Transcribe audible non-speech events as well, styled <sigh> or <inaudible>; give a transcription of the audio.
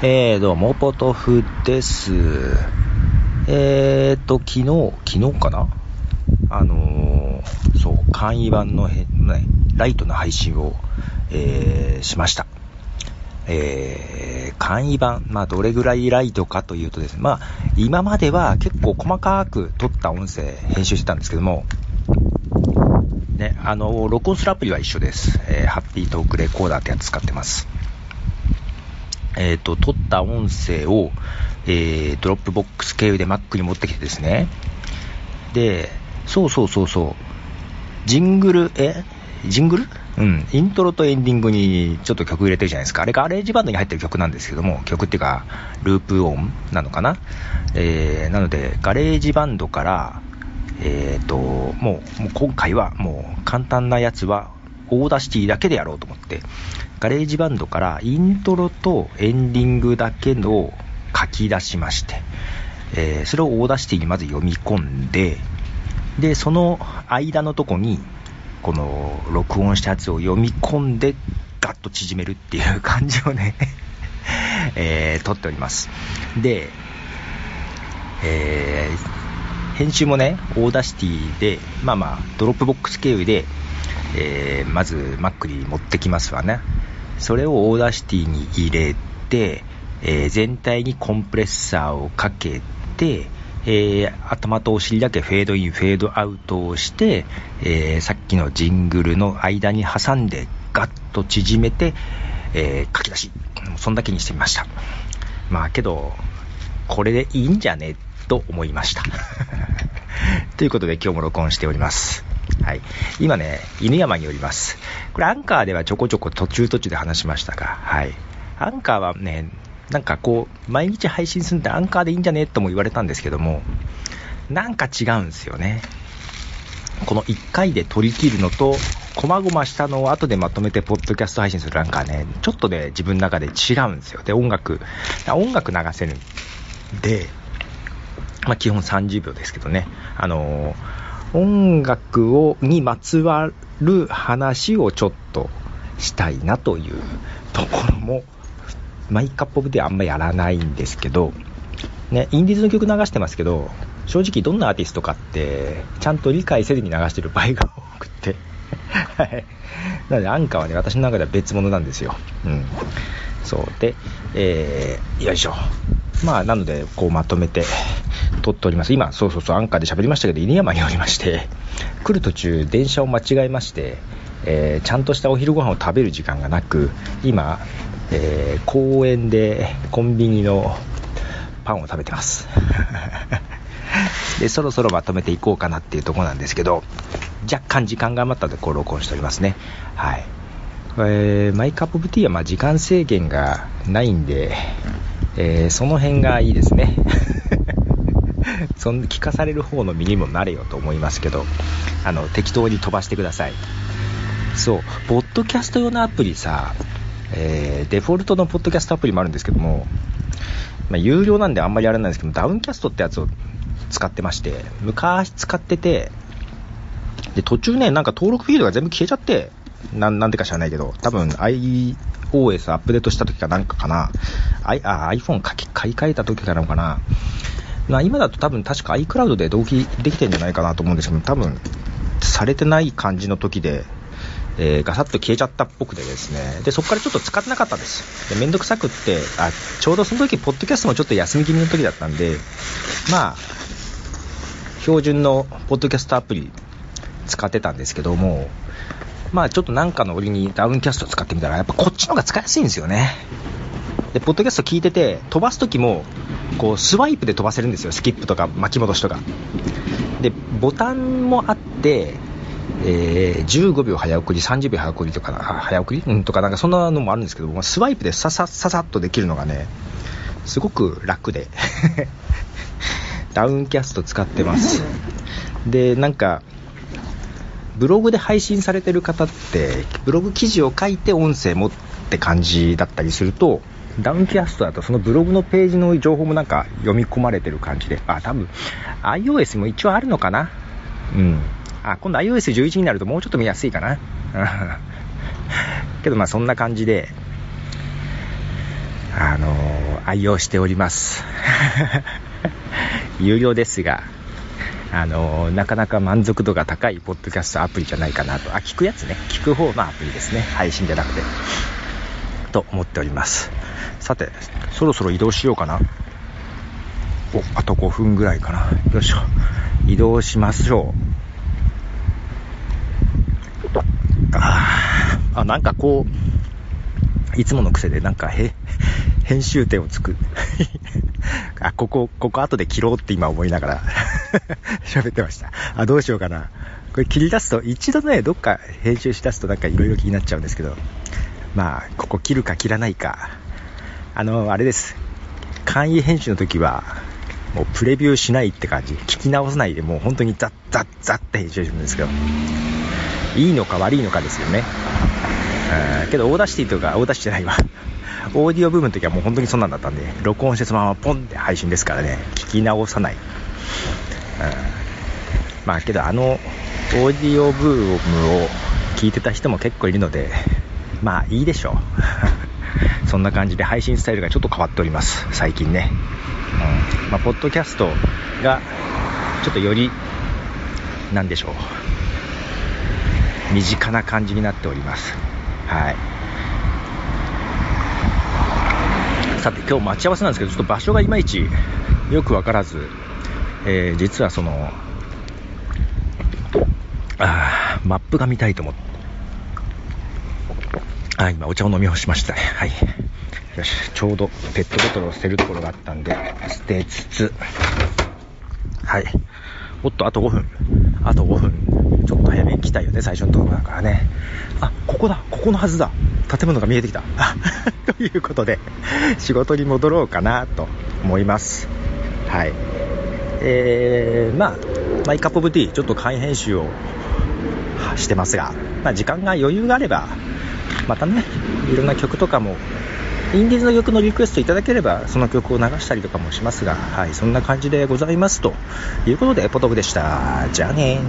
<laughs> えー、どうも、ポトフです。えーと、昨日、昨日かな？あのー、そう、簡易版のへ、ね、ライトの配信を、えー、しました。えー、簡易版、まあ、どれぐらいライトかというとですね、まあ、今までは結構細かく撮った音声編集してたんですけども、ね、あの、録音するアプリは一緒です。えー、ハッピートークレコーダーってやつ使ってます。えっ、ー、と、撮った音声を、えー、 Dropbox 経由で Mac に持ってきてですね。で、そうそうそうそう。ジングル、え？ジングル？うん。イントロとエンディングにちょっと曲入れてるじゃないですか。あれ GarageBand に入ってる曲なんですけども、曲っていうか、ループ音なのかな？えー、なので、 GarageBand から、えっ、ー、と、もう、もう今回はもう簡単なやつは、Audacity だけでやろうと思って、 GarageBand からイントロとエンディングだけの書き出しまして、えー、それを Audacity にまず読み込んで、で、その間のとこに、この録音したやつを読み込んで、ガッと縮めるっていう感じをね <laughs> えー、撮っております。で、えー、編集もね、 Audacity で、まあまあ、 Dropbox 経由で、えー、まず Mac に持ってきますわね。それを Audacity に入れて、えー、全体にコンプレッサーをかけて、えー、頭とお尻だけフェードイン、フェードアウトをして、えー、さっきのジングルの間に挟んでガッと縮めて、えー、書き出し。そんだけにしてみました。まあけど、これでいいんじゃね？と思いました。<laughs> ということで今日も録音しております。はい。今ね、犬山におります。これアンカーではちょこちょこ途中途中で話しましたが、はい。アンカーはね、なんかこう、毎日配信するんでアンカーでいいんじゃねとも言われたんですけども、なんか違うんですよね。この1回で取り切るのと、こまごましたのを後でまとめてポッドキャスト配信するなんかね、ちょっとね、自分の中で違うんですよ。で、音楽、音楽流せるんで、まあ基本30秒ですけどね、あのー音楽をにまつわる話をちょっとしたいなというところも、マイカップオブではあんまやらないんですけど、ね、インディーズの曲流してますけど、正直どんなアーティストかって、ちゃんと理解せずに流してる場合が多くて、<laughs> はい。なので、アンカーはね、私の中では別物なんですよ。うん。そう。で、えー、よいしょ。まあ、なので、こうまとめて、撮っております。今、そうそうそう、アンカーで喋りましたけど、犬山におりまして、来る途中、電車を間違えまして、えー、ちゃんとしたお昼ご飯を食べる時間がなく、今、えー、公園でコンビニのパンを食べてます。<laughs> で、そろそろまとめていこうかなっていうとこなんですけど、若干時間が余ったので、こう録音しておりますね。はい。えー、マイカップオブティーはま時間制限がないんで、えー、その辺がいいですね。<laughs> <laughs> そん聞かされる方の身にもなれよと思いますけど、あの、適当に飛ばしてください。そう、ポッドキャスト用のアプリさ、えー、デフォルトのポッドキャストアプリもあるんですけども、まあ、有料なんであんまりやらないんですけど、ダウンキャストってやつを使ってまして、昔使ってて、で、途中ね、なんか登録フィールドが全部消えちゃって、ななんでか知らないけど、多分 iOS アップデートした時かなんかかな、I、あ iPhone 書き買い替えた時かなのかな、まあ、今だと多分確か iCloud で同期できてるんじゃないかなと思うんですけど、多分されてない感じの時で、えー、ガサッと消えちゃったっぽくてですね、で、そこからちょっと使ってなかったんです。で、めんどくさくって、あ、ちょうどその時、ポッドキャストもちょっと休み気味の時だったんで、まあ、標準のポッドキャストアプリ使ってたんですけども、まあちょっとなんかの折にダウンキャスト使ってみたら、やっぱこっちの方が使いやすいんですよね。で、ポッドキャスト聞いてて、飛ばす時も、こう、スワイプで飛ばせるんですよ。スキップとか巻き戻しとか。で、ボタンもあって、えー、15秒早送り、30秒早送りとか、早送り？うんとかなんかそんなのもあるんですけど、スワイプでささささっとできるのがね、すごく楽で <laughs> ダウンキャスト使ってます。で、なんか、ブログで配信されてる方って、ブログ記事を書いて音声もって感じだったりすると、ダウンキャストだとそのブログのページの情報もなんか読み込まれてる感じで、あ、多分 iOS も一応あるのかな？うん。あ、今度 iOS11 になるともうちょっと見やすいかな？<laughs> けどまあそんな感じで、あの愛用しております。<laughs> 有料ですがあのなかなか満足度が高いポッドキャストアプリじゃないかなと。あ聞くやつね。聞く方のアプリですね。配信じゃなくて。と思っております。さてそろそろ移動しようかな。おあと5分ぐらいかな。よいしょ。移動しましょう。ああなんかこういつもの癖でなんかへ編集点を作る <laughs> あここここ後で切ろうって今思いながら <laughs> 喋ってました。あどうしようかな。これ切り出すと一度ねどっか編集しだすとなんか色々気になっちゃうんですけど。まあここ切るか切らないか。あのあれです。簡易編集の時はもうプレビューしないって感じ。聞き直さないでもう本当にザッザッザッって編集するんですけど。いいのか悪いのかですよね。けどオーダーシティとかオーダーシティじゃないわ。オーディオブームの時はもう本当にそんなんだったんで録音してそのままポンって配信ですからね。聞き直さない、まあけどあのオーディオブームを聞いてた人も結構いるのでまあいいでしょう。<laughs> そんな感じで配信スタイルがちょっと変わっております。最近ね。うん。まあ、ポッドキャストがちょっとより何でしょう。身近な感じになっております。はい。さて今日待ち合わせなんですけどちょっと場所がいまいちよく分からず、えー、実はそのあマップが見たいと思って。あ今お茶を飲み干しましたねはいよし、ちょうどペットボトルを捨てるところがあったんで、捨てつつ、はい。おっと、あと5分。あと5分。ちょっと早めに来たよね、最初のところだからね。あ、ここだ、ここのはずだ。建物が見えてきた。<laughs> ということで、仕事に戻ろうかなと思います。はい。えー、まあ、マイカップオブティー、ちょっと簡易編集をしてますが、まあ、時間が余裕があれば、またね、いろんな曲とかもインディーズの曲のリクエストいただければ、その曲を流したりとかもしますが、はい、そんな感じでございますということで、ポトフでした。じゃあね。